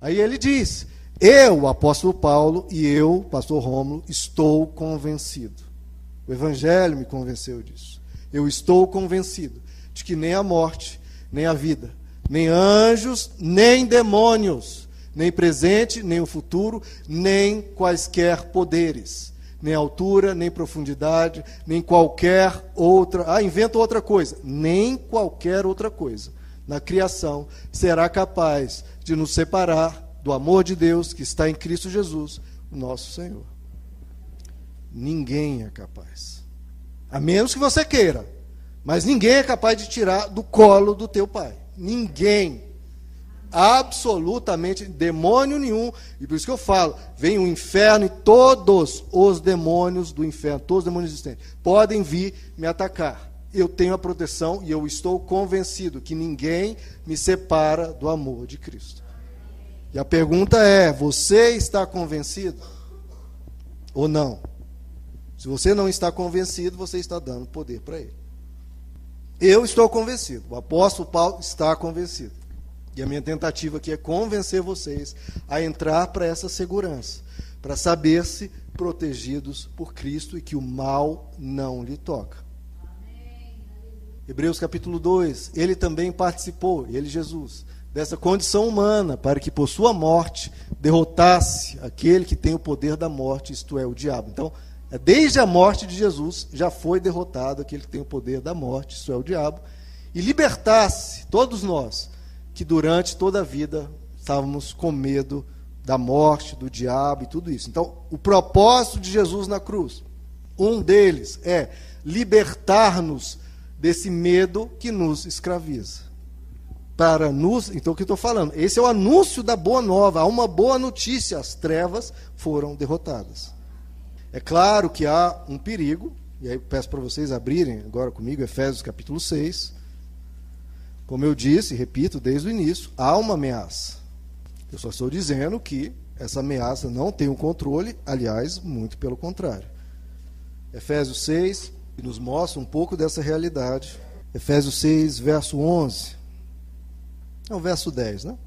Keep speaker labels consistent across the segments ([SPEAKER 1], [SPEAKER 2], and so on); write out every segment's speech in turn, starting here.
[SPEAKER 1] Aí ele diz: Eu, apóstolo Paulo, e eu, pastor Rômulo, estou convencido. O evangelho me convenceu disso. Eu estou convencido de que nem a morte, nem a vida, nem anjos, nem demônios, nem presente, nem o futuro, nem quaisquer poderes, nem altura, nem profundidade, nem qualquer outra. Ah, inventa outra coisa. Nem qualquer outra coisa na criação será capaz de nos separar do amor de Deus que está em Cristo Jesus, nosso Senhor. Ninguém é capaz. A menos que você queira. Mas ninguém é capaz de tirar do colo do teu pai. Ninguém. Absolutamente demônio nenhum. E por isso que eu falo: vem o inferno e todos os demônios do inferno, todos os demônios existentes, podem vir me atacar. Eu tenho a proteção e eu estou convencido que ninguém me separa do amor de Cristo. E a pergunta é: você está convencido ou não? Se você não está convencido, você está dando poder para ele. Eu estou convencido, o apóstolo Paulo está convencido. E a minha tentativa aqui é convencer vocês a entrar para essa segurança, para saber-se protegidos por Cristo e que o mal não lhe toca. Hebreus capítulo 2, ele também participou, ele Jesus, dessa condição humana, para que por sua morte derrotasse aquele que tem o poder da morte, isto é, o diabo. Então, é, desde a morte de Jesus, já foi derrotado aquele que tem o poder da morte, isto é, o diabo, e libertasse todos nós que durante toda a vida estávamos com medo da morte, do diabo e tudo isso. Então, o propósito de Jesus na cruz, um deles é libertar-nos desse medo que nos escraviza. Para nos, então o que estou falando? Esse é o anúncio da boa nova. Há uma boa notícia: as trevas foram derrotadas. É claro que há um perigo, e aí peço para vocês abrirem agora comigo Efésios capítulo 6. Como eu disse, repito desde o início, há uma ameaça. Eu só estou dizendo que essa ameaça não tem o um controle, aliás, muito pelo contrário. Efésios 6 nos mostra um pouco dessa realidade. Efésios 6, verso 11. É o verso 10, né?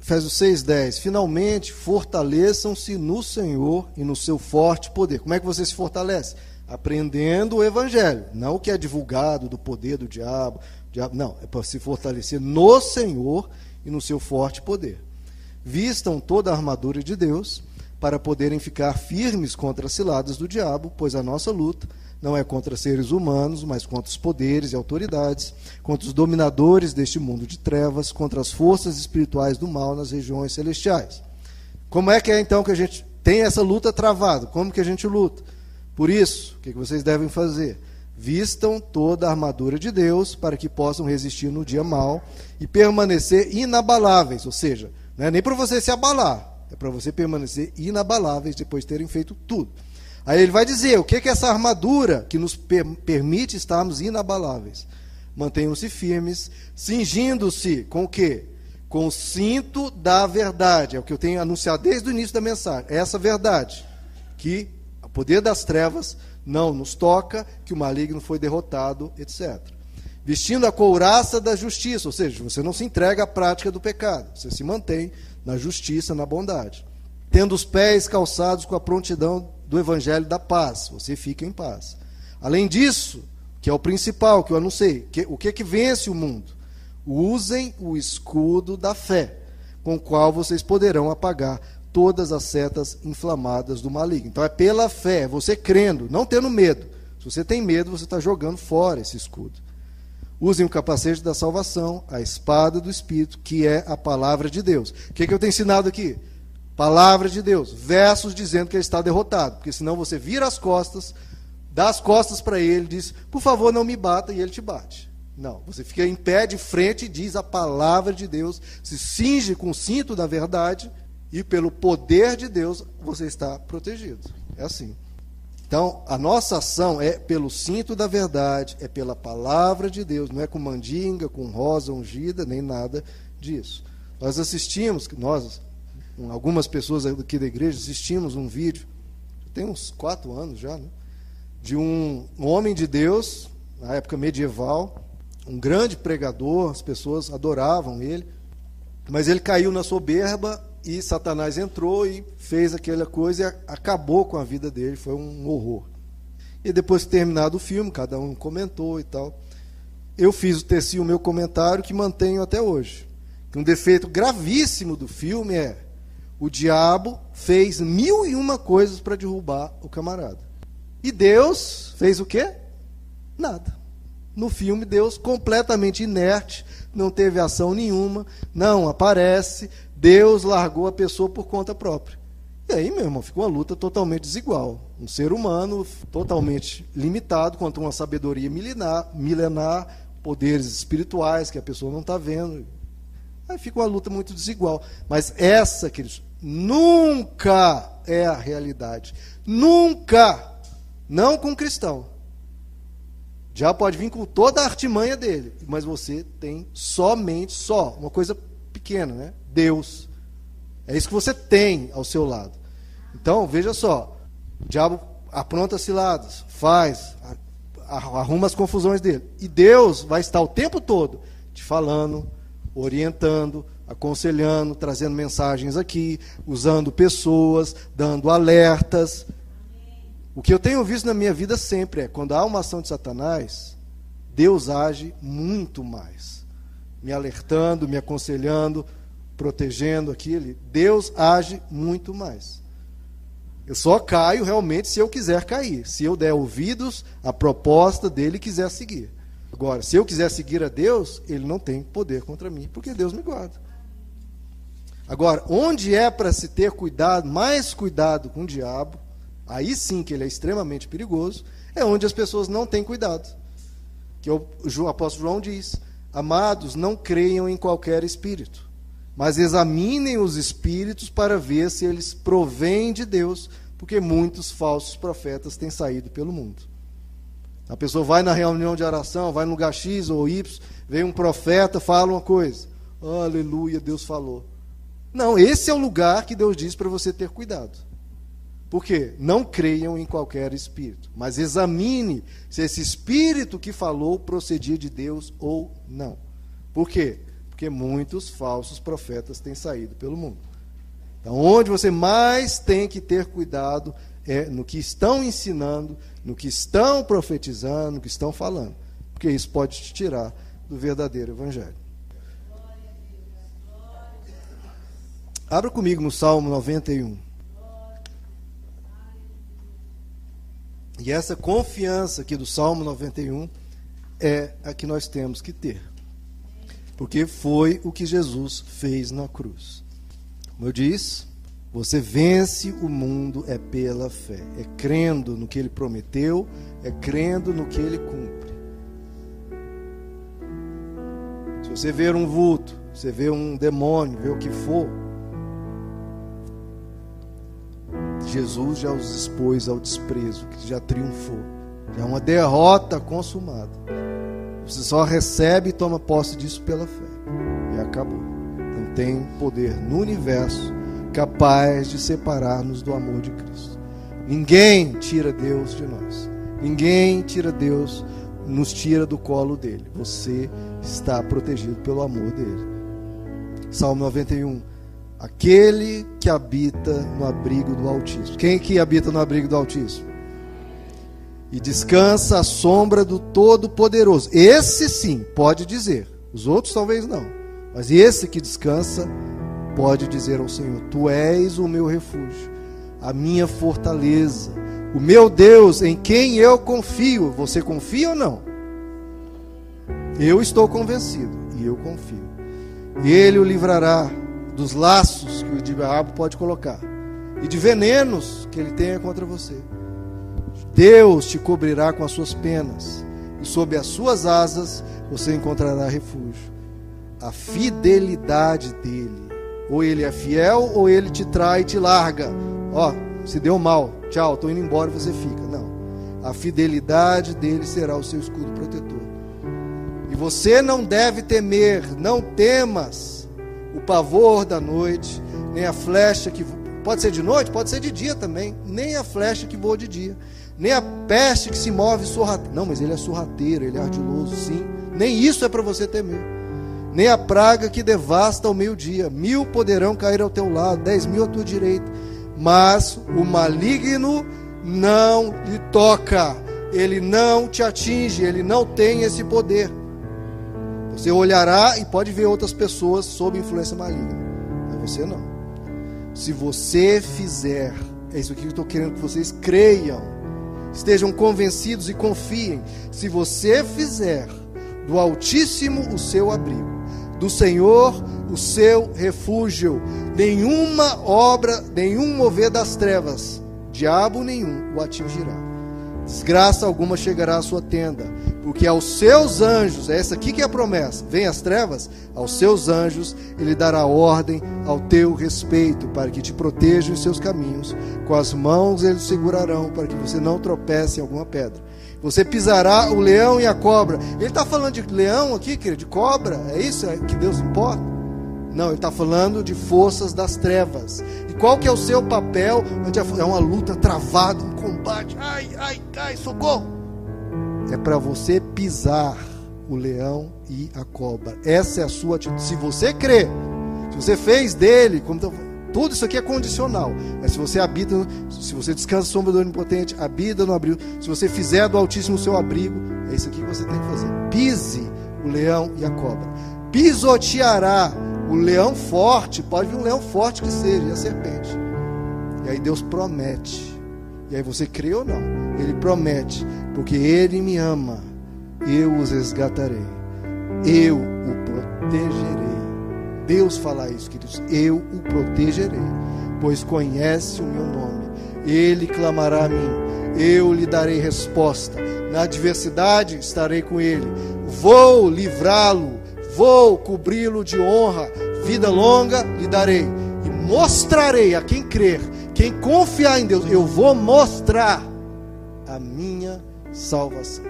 [SPEAKER 1] Efésios 6, 10. Finalmente, fortaleçam-se no Senhor e no seu forte poder. Como é que você se fortalece? Aprendendo o Evangelho, não o que é divulgado do poder do diabo. diabo não, é para se fortalecer no Senhor e no seu forte poder. Vistam toda a armadura de Deus para poderem ficar firmes contra as ciladas do diabo, pois a nossa luta não é contra seres humanos, mas contra os poderes e autoridades, contra os dominadores deste mundo de trevas, contra as forças espirituais do mal nas regiões celestiais. Como é que é então que a gente tem essa luta travada? Como que a gente luta? Por isso, o que vocês devem fazer? Vistam toda a armadura de Deus para que possam resistir no dia mal e permanecer inabaláveis, ou seja, não é nem para você se abalar, é para você permanecer inabaláveis depois de terem feito tudo. Aí ele vai dizer o que é essa armadura que nos per permite estarmos inabaláveis. Mantenham-se firmes, cingindo-se com o quê? Com o cinto da verdade. É o que eu tenho anunciado desde o início da mensagem. É essa verdade. Que o poder das trevas não nos toca, que o maligno foi derrotado, etc. Vestindo a couraça da justiça, ou seja, você não se entrega à prática do pecado, você se mantém na justiça, na bondade. Tendo os pés calçados com a prontidão do evangelho da paz. Você fica em paz. Além disso, que é o principal que eu anunciei, que, o que é que vence o mundo? Usem o escudo da fé, com o qual vocês poderão apagar todas as setas inflamadas do maligno. Então é pela fé, você crendo, não tendo medo. Se você tem medo, você está jogando fora esse escudo. Usem o capacete da salvação, a espada do Espírito, que é a palavra de Deus. O que, que eu tenho ensinado aqui? Palavra de Deus, versos dizendo que ele está derrotado, porque senão você vira as costas, dá as costas para ele, diz: "Por favor, não me bata", e ele te bate. Não, você fica em pé de frente e diz a palavra de Deus, se cinge com o cinto da verdade e pelo poder de Deus você está protegido. É assim. Então, a nossa ação é pelo cinto da verdade, é pela palavra de Deus, não é com mandinga, com rosa ungida, nem nada disso. Nós assistimos, nós, algumas pessoas aqui da igreja, assistimos um vídeo, tem uns quatro anos já, né, de um, um homem de Deus, na época medieval, um grande pregador, as pessoas adoravam ele, mas ele caiu na soberba e Satanás entrou e fez aquela coisa e acabou com a vida dele, foi um horror. E depois que terminado o filme, cada um comentou e tal. Eu fiz teci o meu comentário que mantenho até hoje. Um defeito gravíssimo do filme é o diabo fez mil e uma coisas para derrubar o camarada. E Deus fez o quê? Nada. No filme, Deus completamente inerte, não teve ação nenhuma, não aparece, Deus largou a pessoa por conta própria. E aí, meu irmão, ficou uma luta totalmente desigual. Um ser humano totalmente limitado contra uma sabedoria milenar, milenar poderes espirituais que a pessoa não está vendo. Aí fica uma luta muito desigual. Mas essa, queridos, nunca é a realidade. Nunca! Não com cristão. Já pode vir com toda a artimanha dele, mas você tem somente, só, uma coisa pequena, né? Deus. É isso que você tem ao seu lado. Então, veja só, o diabo apronta ciladas, faz, arruma as confusões dele. E Deus vai estar o tempo todo te falando, orientando, aconselhando, trazendo mensagens aqui, usando pessoas, dando alertas. O que eu tenho visto na minha vida sempre é, quando há uma ação de Satanás, Deus age muito mais. Me alertando, me aconselhando, protegendo aquilo. Deus age muito mais. Eu só caio realmente se eu quiser cair. Se eu der ouvidos à proposta dele e quiser seguir. Agora, se eu quiser seguir a Deus, ele não tem poder contra mim, porque Deus me guarda. Agora, onde é para se ter cuidado, mais cuidado com o diabo, aí sim que ele é extremamente perigoso, é onde as pessoas não têm cuidado. Que o, apóstolo João diz: Amados, não creiam em qualquer espírito, mas examinem os espíritos para ver se eles provêm de Deus, porque muitos falsos profetas têm saído pelo mundo. A pessoa vai na reunião de oração, vai no lugar X ou Y, vem um profeta, fala uma coisa. Aleluia, Deus falou. Não, esse é o lugar que Deus diz para você ter cuidado. Por quê? Não creiam em qualquer espírito, mas examine se esse espírito que falou procedia de Deus ou não. Por quê? Porque muitos falsos profetas têm saído pelo mundo. Então, onde você mais tem que ter cuidado é no que estão ensinando, no que estão profetizando, no que estão falando. Porque isso pode te tirar do verdadeiro evangelho. Abra comigo no Salmo 91. E essa confiança aqui do Salmo 91 é a que nós temos que ter. Porque foi o que Jesus fez na cruz. Como eu disse, você vence o mundo é pela fé, é crendo no que ele prometeu, é crendo no que ele cumpre. Se você ver um vulto, você vê um demônio, vê o que for, Jesus já os expôs ao desprezo, que já triunfou. Já é uma derrota consumada. Você só recebe e toma posse disso pela fé. E acabou. Não tem poder no universo capaz de separar-nos do amor de Cristo. Ninguém tira Deus de nós. Ninguém tira Deus, nos tira do colo dele. Você está protegido pelo amor dele. Salmo 91. Aquele que habita no abrigo do Altíssimo. Quem que habita no abrigo do Altíssimo? E descansa à sombra do Todo-Poderoso. Esse sim pode dizer. Os outros talvez não. Mas esse que descansa pode dizer ao Senhor: Tu és o meu refúgio, a minha fortaleza, o meu Deus em quem eu confio. Você confia ou não? Eu estou convencido e eu confio. Ele o livrará dos laços que o diabo pode colocar e de venenos que ele tenha contra você. Deus te cobrirá com as suas penas e sob as suas asas você encontrará refúgio. A fidelidade dele, ou ele é fiel ou ele te trai e te larga. Ó, se deu mal, tchau, estou indo embora você fica. Não. A fidelidade dele será o seu escudo protetor. E você não deve temer, não temas pavor da noite, nem a flecha que pode ser de noite, pode ser de dia também, nem a flecha que voa de dia, nem a peste que se move sorrateira. Não, mas ele é sorrateiro, ele é ardiloso, sim. Nem isso é para você temer. nem a praga que devasta ao meio-dia. Mil poderão cair ao teu lado, dez mil à tua direita, mas o maligno não lhe toca, ele não te atinge, ele não tem esse poder. Você olhará e pode ver outras pessoas sob influência maligna, mas você não. Se você fizer, é isso aqui que eu estou querendo que vocês creiam, estejam convencidos e confiem. Se você fizer do Altíssimo o seu abrigo, do Senhor o seu refúgio, nenhuma obra, nenhum mover das trevas, diabo nenhum o atingirá. Desgraça alguma chegará à sua tenda, porque aos seus anjos, é essa aqui que é a promessa, vem as trevas, aos seus anjos ele dará ordem ao teu respeito, para que te protejam em seus caminhos, com as mãos eles segurarão, para que você não tropece em alguma pedra. Você pisará o leão e a cobra. Ele está falando de leão aqui, querido, de cobra, é isso que Deus importa? Não, ele está falando de forças das trevas. E qual que é o seu papel? É uma luta travada, um combate. Ai, ai, ai, socorro. É para você pisar o leão e a cobra. Essa é a sua atitude. Se você crê, se você fez dele, como tudo isso aqui é condicional. É se você habita, se você descansa sombra do onipotente, habita no abrigo. Se você fizer do Altíssimo o seu abrigo, é isso aqui que você tem que fazer. Pise o leão e a cobra. Pisoteará o leão forte, pode vir um leão forte que seja, e a serpente. E aí Deus promete. E aí você crê ou não? Ele promete, porque Ele me ama, eu os resgatarei, eu o protegerei. Deus fala isso, queridos, eu o protegerei, pois conhece o meu nome. Ele clamará a mim, eu lhe darei resposta. Na adversidade estarei com ele, vou livrá-lo Vou cobri-lo de honra, vida longa lhe darei, e mostrarei a quem crer, quem confiar em Deus, eu vou mostrar a minha salvação.